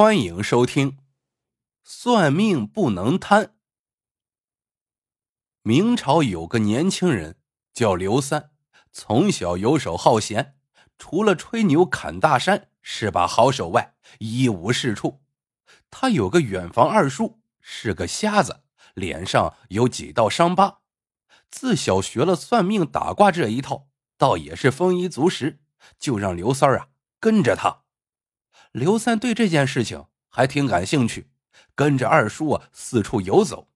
欢迎收听《算命不能贪》。明朝有个年轻人叫刘三，从小游手好闲，除了吹牛砍大山是把好手外，一无是处。他有个远房二叔，是个瞎子，脸上有几道伤疤。自小学了算命打卦这一套，倒也是丰衣足食，就让刘三啊跟着他。刘三对这件事情还挺感兴趣，跟着二叔啊四处游走，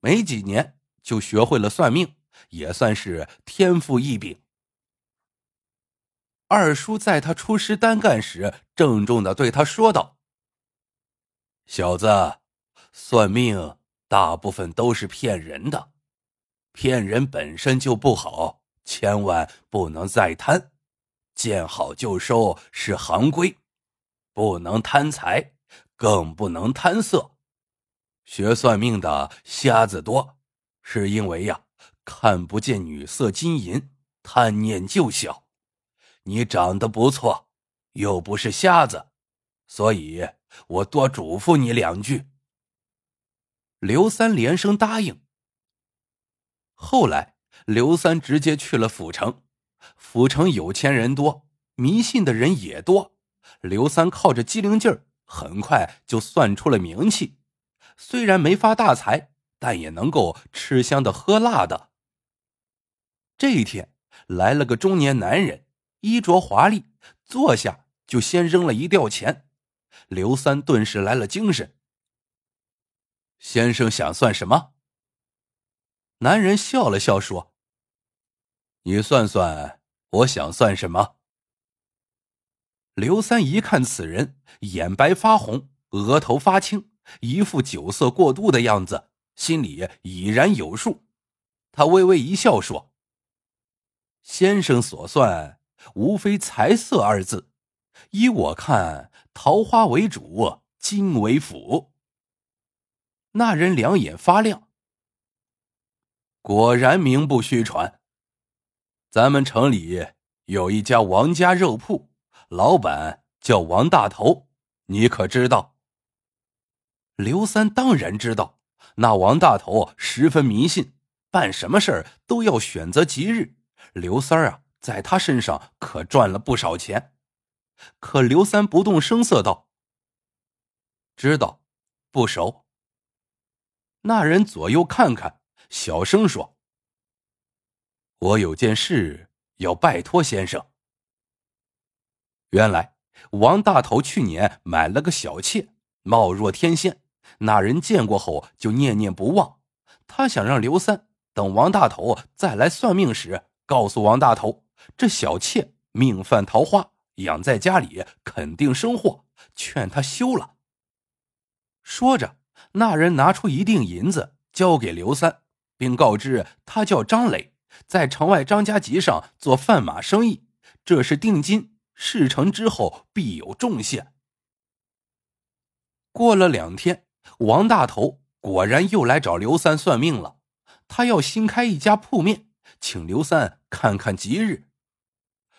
没几年就学会了算命，也算是天赋异禀。二叔在他出师单干时，郑重的对他说道：“小子，算命大部分都是骗人的，骗人本身就不好，千万不能再贪，见好就收是行规。”不能贪财，更不能贪色。学算命的瞎子多，是因为呀，看不见女色金银，贪念就小。你长得不错，又不是瞎子，所以我多嘱咐你两句。刘三连声答应。后来，刘三直接去了府城。府城有钱人多，迷信的人也多。刘三靠着机灵劲儿，很快就算出了名气。虽然没发大财，但也能够吃香的喝辣的。这一天来了个中年男人，衣着华丽，坐下就先扔了一吊钱。刘三顿时来了精神。先生想算什么？男人笑了笑说：“你算算，我想算什么。”刘三一看此人，眼白发红，额头发青，一副酒色过度的样子，心里已然有数。他微微一笑说：“先生所算，无非财色二字。依我看，桃花为主，金为辅。”那人两眼发亮，果然名不虚传。咱们城里有一家王家肉铺。老板叫王大头，你可知道？刘三当然知道，那王大头十分迷信，办什么事儿都要选择吉日。刘三啊，在他身上可赚了不少钱。可刘三不动声色道：“知道，不熟。”那人左右看看，小声说：“我有件事要拜托先生。”原来王大头去年买了个小妾，貌若天仙。那人见过后就念念不忘。他想让刘三等王大头再来算命时，告诉王大头这小妾命犯桃花，养在家里肯定生祸，劝他休了。说着，那人拿出一锭银子交给刘三，并告知他叫张磊，在城外张家集上做贩马生意，这是定金。事成之后必有重谢。过了两天，王大头果然又来找刘三算命了。他要新开一家铺面，请刘三看看吉日。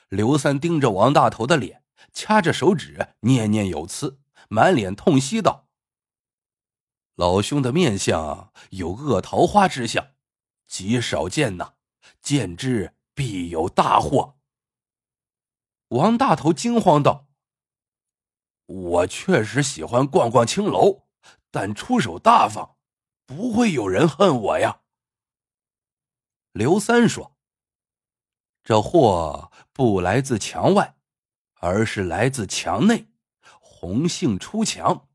刘三盯着王大头的脸，掐着手指念念有词，满脸痛惜道：“老兄的面相有恶桃花之相，极少见呐，见之必有大祸。”王大头惊慌道：“我确实喜欢逛逛青楼，但出手大方，不会有人恨我呀。”刘三说：“这祸不来自墙外，而是来自墙内。红杏出墙，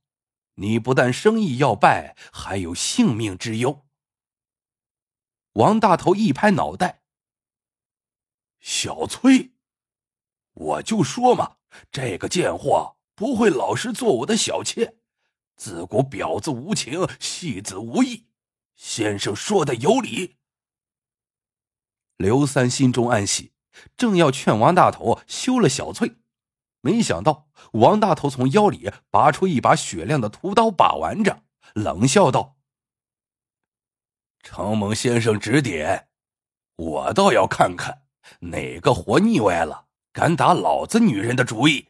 你不但生意要败，还有性命之忧。”王大头一拍脑袋：“小崔。”我就说嘛，这个贱货不会老实做我的小妾，自古婊子无情，戏子无义。先生说的有理。刘三心中暗喜，正要劝王大头休了小翠，没想到王大头从腰里拔出一把雪亮的屠刀，把玩着，冷笑道：“承蒙先生指点，我倒要看看哪个活腻歪了。”敢打老子女人的主意！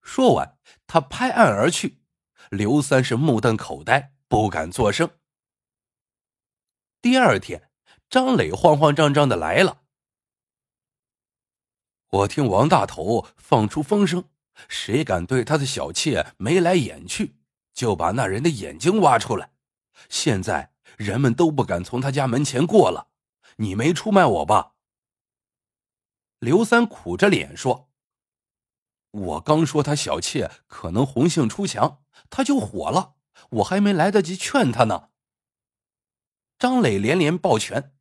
说完，他拍案而去。刘三是目瞪口呆，不敢作声。第二天，张磊慌慌张张的来了。我听王大头放出风声，谁敢对他的小妾眉来眼去，就把那人的眼睛挖出来。现在人们都不敢从他家门前过了。你没出卖我吧？刘三苦着脸说：“我刚说他小妾可能红杏出墙，他就火了，我还没来得及劝他呢。”张磊连连抱拳：“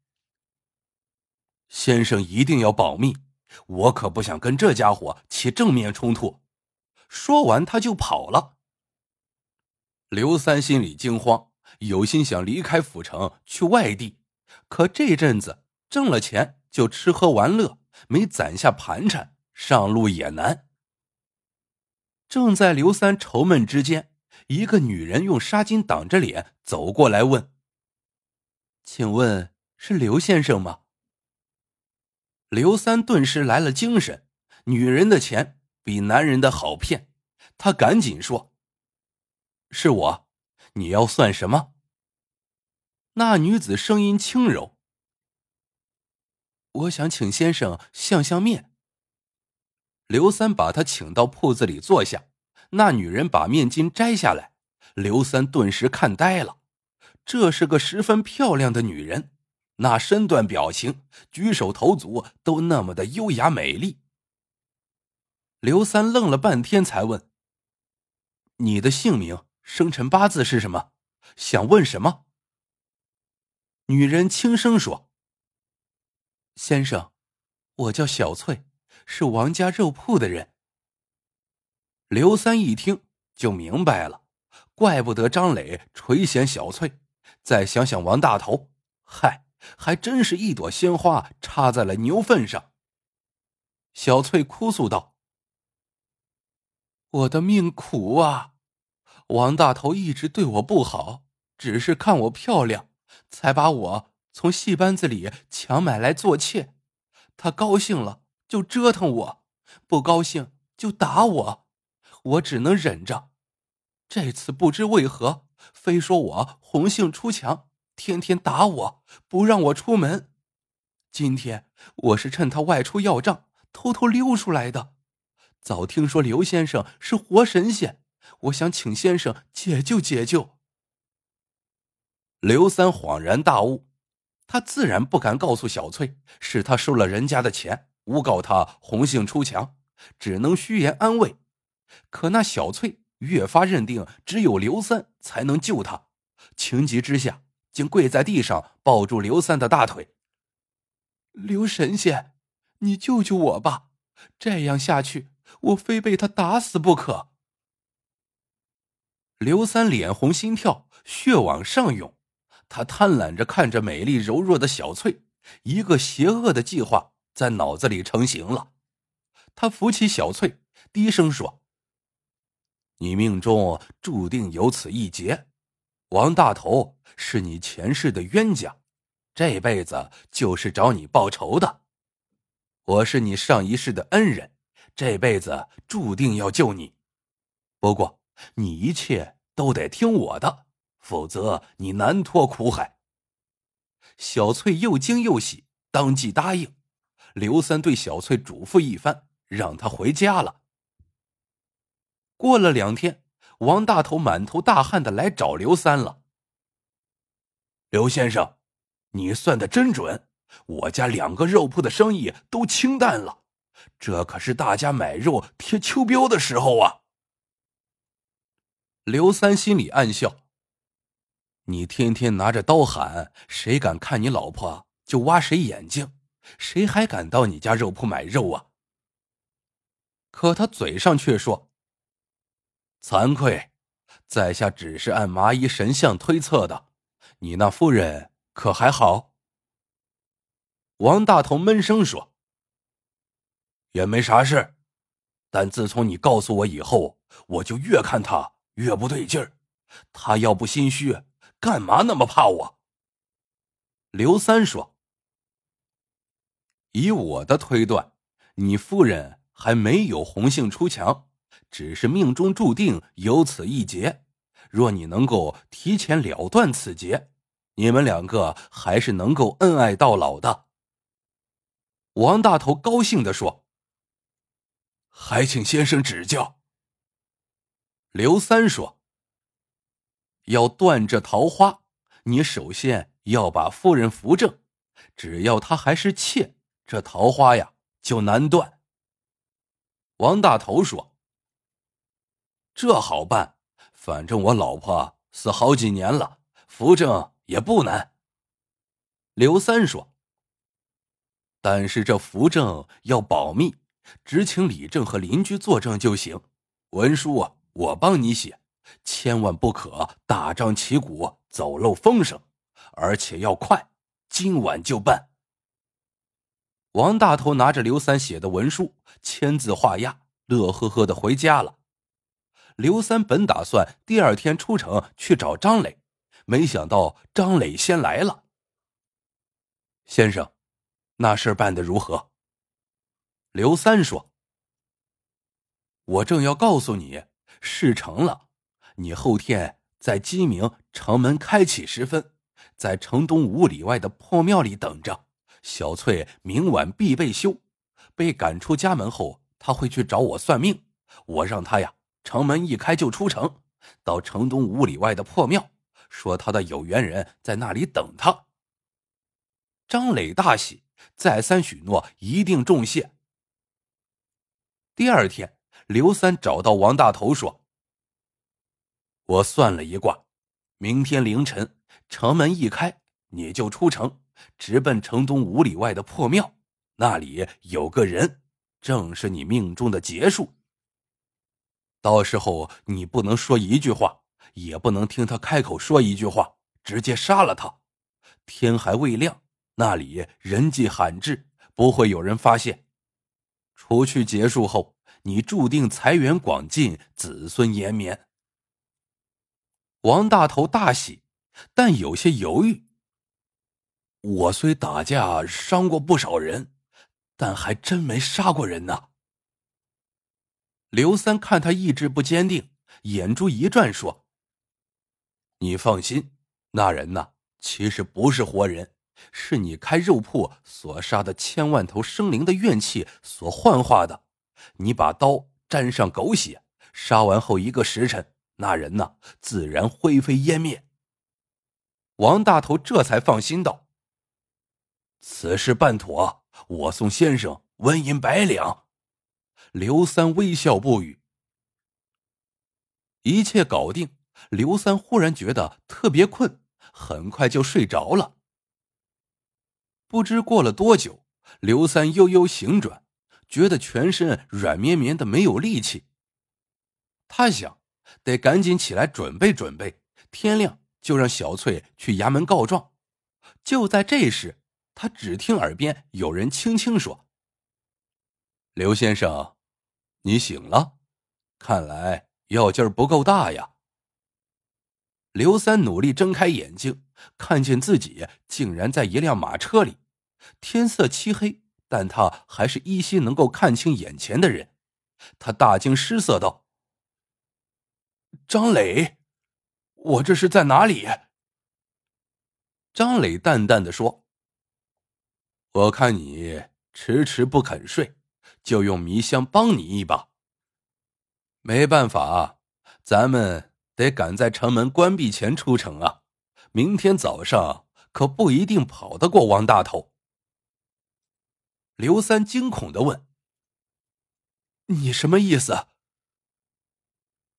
先生一定要保密，我可不想跟这家伙起正面冲突。”说完，他就跑了。刘三心里惊慌，有心想离开府城去外地，可这阵子挣了钱就吃喝玩乐。没攒下盘缠，上路也难。正在刘三愁闷之间，一个女人用纱巾挡着脸走过来问：“请问是刘先生吗？”刘三顿时来了精神。女人的钱比男人的好骗，他赶紧说：“是我，你要算什么？”那女子声音轻柔。我想请先生相相面。刘三把他请到铺子里坐下，那女人把面巾摘下来，刘三顿时看呆了。这是个十分漂亮的女人，那身段、表情、举手投足都那么的优雅美丽。刘三愣了半天，才问：“你的姓名、生辰八字是什么？想问什么？”女人轻声说。先生，我叫小翠，是王家肉铺的人。刘三一听就明白了，怪不得张磊垂涎小翠。再想想王大头，嗨，还真是一朵鲜花插在了牛粪上。小翠哭诉道：“我的命苦啊！王大头一直对我不好，只是看我漂亮，才把我。”从戏班子里强买来做妾，他高兴了就折腾我，不高兴就打我，我只能忍着。这次不知为何，非说我红杏出墙，天天打我，不让我出门。今天我是趁他外出要账，偷偷溜出来的。早听说刘先生是活神仙，我想请先生解救解救。刘三恍然大悟。他自然不敢告诉小翠是他收了人家的钱，诬告他红杏出墙，只能虚言安慰。可那小翠越发认定只有刘三才能救他，情急之下竟跪在地上抱住刘三的大腿。刘神仙，你救救我吧！这样下去，我非被他打死不可。刘三脸红心跳，血往上涌。他贪婪着看着美丽柔弱的小翠，一个邪恶的计划在脑子里成型了。他扶起小翠，低声说：“你命中注定有此一劫，王大头是你前世的冤家，这辈子就是找你报仇的。我是你上一世的恩人，这辈子注定要救你。不过你一切都得听我的。”否则你难脱苦海。小翠又惊又喜，当即答应。刘三对小翠嘱咐一番，让她回家了。过了两天，王大头满头大汗的来找刘三了。刘先生，你算的真准，我家两个肉铺的生意都清淡了，这可是大家买肉贴秋膘的时候啊。刘三心里暗笑。你天天拿着刀喊，谁敢看你老婆就挖谁眼睛，谁还敢到你家肉铺买肉啊？可他嘴上却说：“惭愧，在下只是按麻衣神相推测的。你那夫人可还好？”王大头闷声说：“也没啥事，但自从你告诉我以后，我就越看他越不对劲儿。他要不心虚。”干嘛那么怕我？刘三说：“以我的推断，你夫人还没有红杏出墙，只是命中注定有此一劫。若你能够提前了断此劫，你们两个还是能够恩爱到老的。王大头高兴的说：“还请先生指教。”刘三说：“要断这桃花，你首先要把夫人扶正。只要她还是妾，这桃花呀就难断。”王大头说：“这好办。”反正我老婆死好几年了，扶正也不难。刘三说：“但是这扶正要保密，只请李正和邻居作证就行。文书啊，我帮你写，千万不可大张旗鼓走漏风声，而且要快，今晚就办。”王大头拿着刘三写的文书，签字画押，乐呵呵的回家了。刘三本打算第二天出城去找张磊，没想到张磊先来了。先生，那事办得如何？刘三说：“我正要告诉你，事成了。你后天在鸡鸣城门开启时分，在城东五里外的破庙里等着。小翠明晚必被休，被赶出家门后，他会去找我算命。我让他呀。”城门一开就出城，到城东五里外的破庙，说他的有缘人在那里等他。张磊大喜，再三许诺一定重谢。第二天，刘三找到王大头说：“我算了一卦，明天凌晨城门一开，你就出城，直奔城东五里外的破庙，那里有个人，正是你命中的劫数。”到时候你不能说一句话，也不能听他开口说一句话，直接杀了他。天还未亮，那里人迹罕至，不会有人发现。除去结束后，你注定财源广进，子孙延绵。王大头大喜，但有些犹豫。我虽打架伤过不少人，但还真没杀过人呢。刘三看他意志不坚定，眼珠一转，说：“你放心，那人呐，其实不是活人，是你开肉铺所杀的千万头生灵的怨气所幻化的。你把刀沾上狗血，杀完后一个时辰，那人呐，自然灰飞烟灭。”王大头这才放心道：“此事办妥，我送先生纹银百两。”刘三微笑不语。一切搞定，刘三忽然觉得特别困，很快就睡着了。不知过了多久，刘三悠悠醒转，觉得全身软绵绵的，没有力气。他想，得赶紧起来准备准备，天亮就让小翠去衙门告状。就在这时，他只听耳边有人轻轻说：“刘先生。”你醒了，看来药劲儿不够大呀。刘三努力睁开眼睛，看见自己竟然在一辆马车里。天色漆黑，但他还是依稀能够看清眼前的人。他大惊失色道：“张磊，我这是在哪里？”张磊淡淡的说：“我看你迟迟不肯睡。”就用迷香帮你一把。没办法，咱们得赶在城门关闭前出城啊！明天早上可不一定跑得过王大头。刘三惊恐的问：“你什么意思？”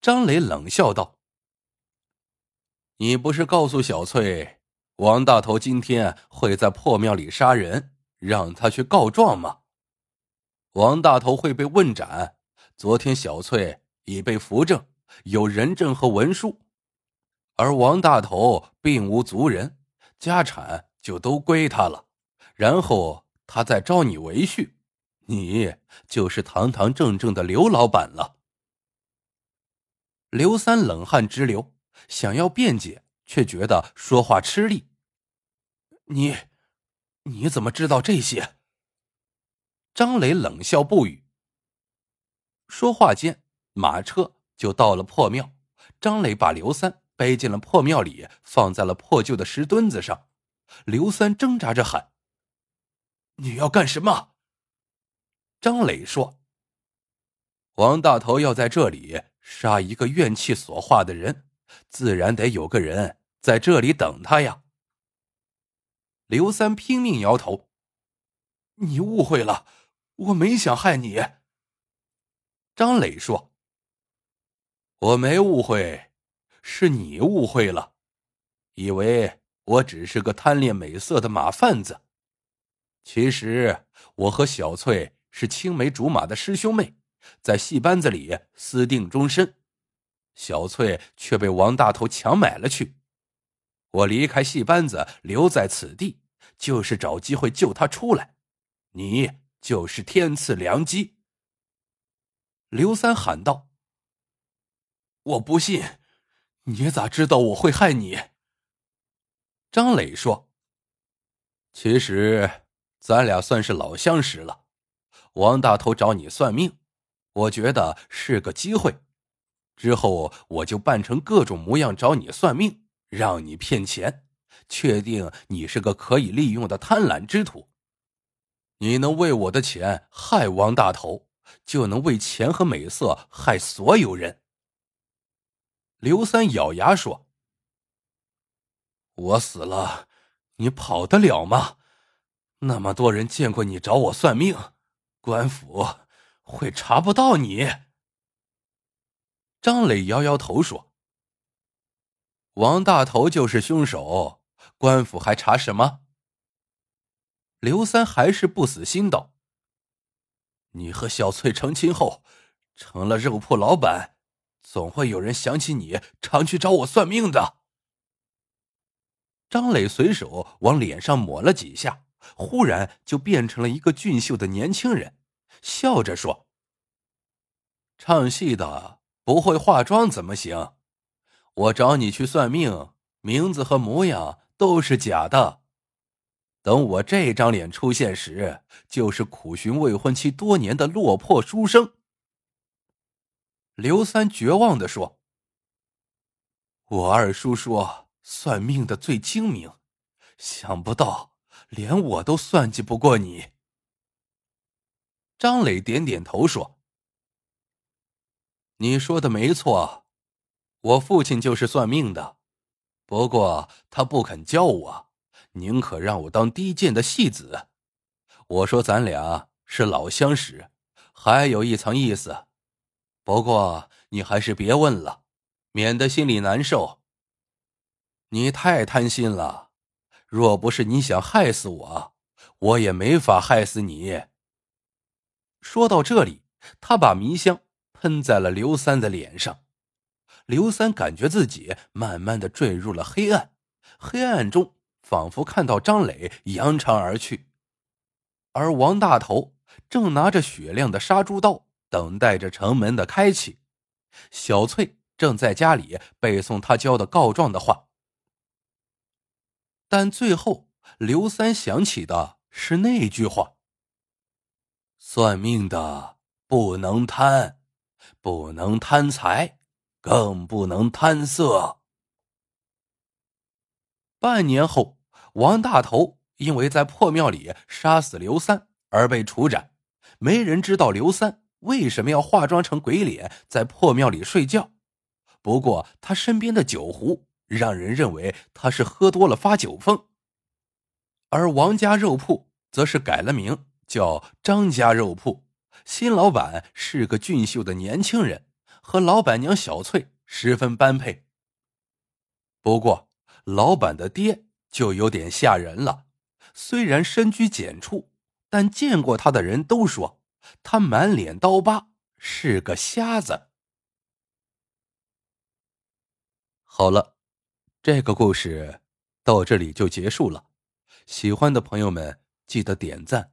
张磊冷笑道：“你不是告诉小翠，王大头今天会在破庙里杀人，让他去告状吗？”王大头会被问斩。昨天小翠已被扶正，有人证和文书，而王大头并无族人，家产就都归他了。然后他再招你为婿，你就是堂堂正正的刘老板了。刘三冷汗直流，想要辩解，却觉得说话吃力。你，你怎么知道这些？张磊冷笑不语。说话间，马车就到了破庙。张磊把刘三背进了破庙里，放在了破旧的石墩子上。刘三挣扎着喊：“你要干什么？”张磊说：“王大头要在这里杀一个怨气所化的人，自然得有个人在这里等他呀。”刘三拼命摇头：“你误会了，我没想害你。”张磊说：“我没误会，是你误会了，以为我只是个贪恋美色的马贩子。其实我和小翠是青梅竹马的师兄妹，在戏班子里私定终身。小翠却被王大头强买了去。我离开戏班子，留在此地，就是找机会救她出来。你就是天赐良机。”刘三喊道：“我不信，你咋知道我会害你？”张磊说：“其实咱俩算是老相识了。王大头找你算命，我觉得是个机会。之后我就扮成各种模样找你算命，让你骗钱，确定你是个可以利用的贪婪之徒。你能为我的钱害王大头？”就能为钱和美色害所有人。刘三咬牙说：“我死了，你跑得了吗？那么多人见过你找我算命，官府会查不到你。”张磊摇摇头说：“王大头就是凶手，官府还查什么？”刘三还是不死心道。你和小翠成亲后，成了肉铺老板，总会有人想起你，常去找我算命的。张磊随手往脸上抹了几下，忽然就变成了一个俊秀的年轻人，笑着说：“唱戏的不会化妆怎么行？我找你去算命，名字和模样都是假的。”等我这张脸出现时，就是苦寻未婚妻多年的落魄书生。刘三绝望的说：“我二叔说算命的最精明，想不到连我都算计不过你。”张磊点点头说：“你说的没错，我父亲就是算命的，不过他不肯教我。”宁可让我当低贱的戏子，我说咱俩是老相识，还有一层意思。不过你还是别问了，免得心里难受。你太贪心了，若不是你想害死我，我也没法害死你。说到这里，他把迷香喷在了刘三的脸上，刘三感觉自己慢慢的坠入了黑暗，黑暗中。仿佛看到张磊扬长而去，而王大头正拿着雪亮的杀猪刀，等待着城门的开启。小翠正在家里背诵他教的告状的话，但最后刘三想起的是那句话：“算命的不能贪，不能贪财，更不能贪色。”半年后。王大头因为在破庙里杀死刘三而被处斩，没人知道刘三为什么要化妆成鬼脸在破庙里睡觉。不过他身边的酒壶让人认为他是喝多了发酒疯。而王家肉铺则是改了名叫张家肉铺，新老板是个俊秀的年轻人，和老板娘小翠十分般配。不过老板的爹。就有点吓人了。虽然身居简处，但见过他的人都说他满脸刀疤，是个瞎子。好了，这个故事到这里就结束了。喜欢的朋友们记得点赞、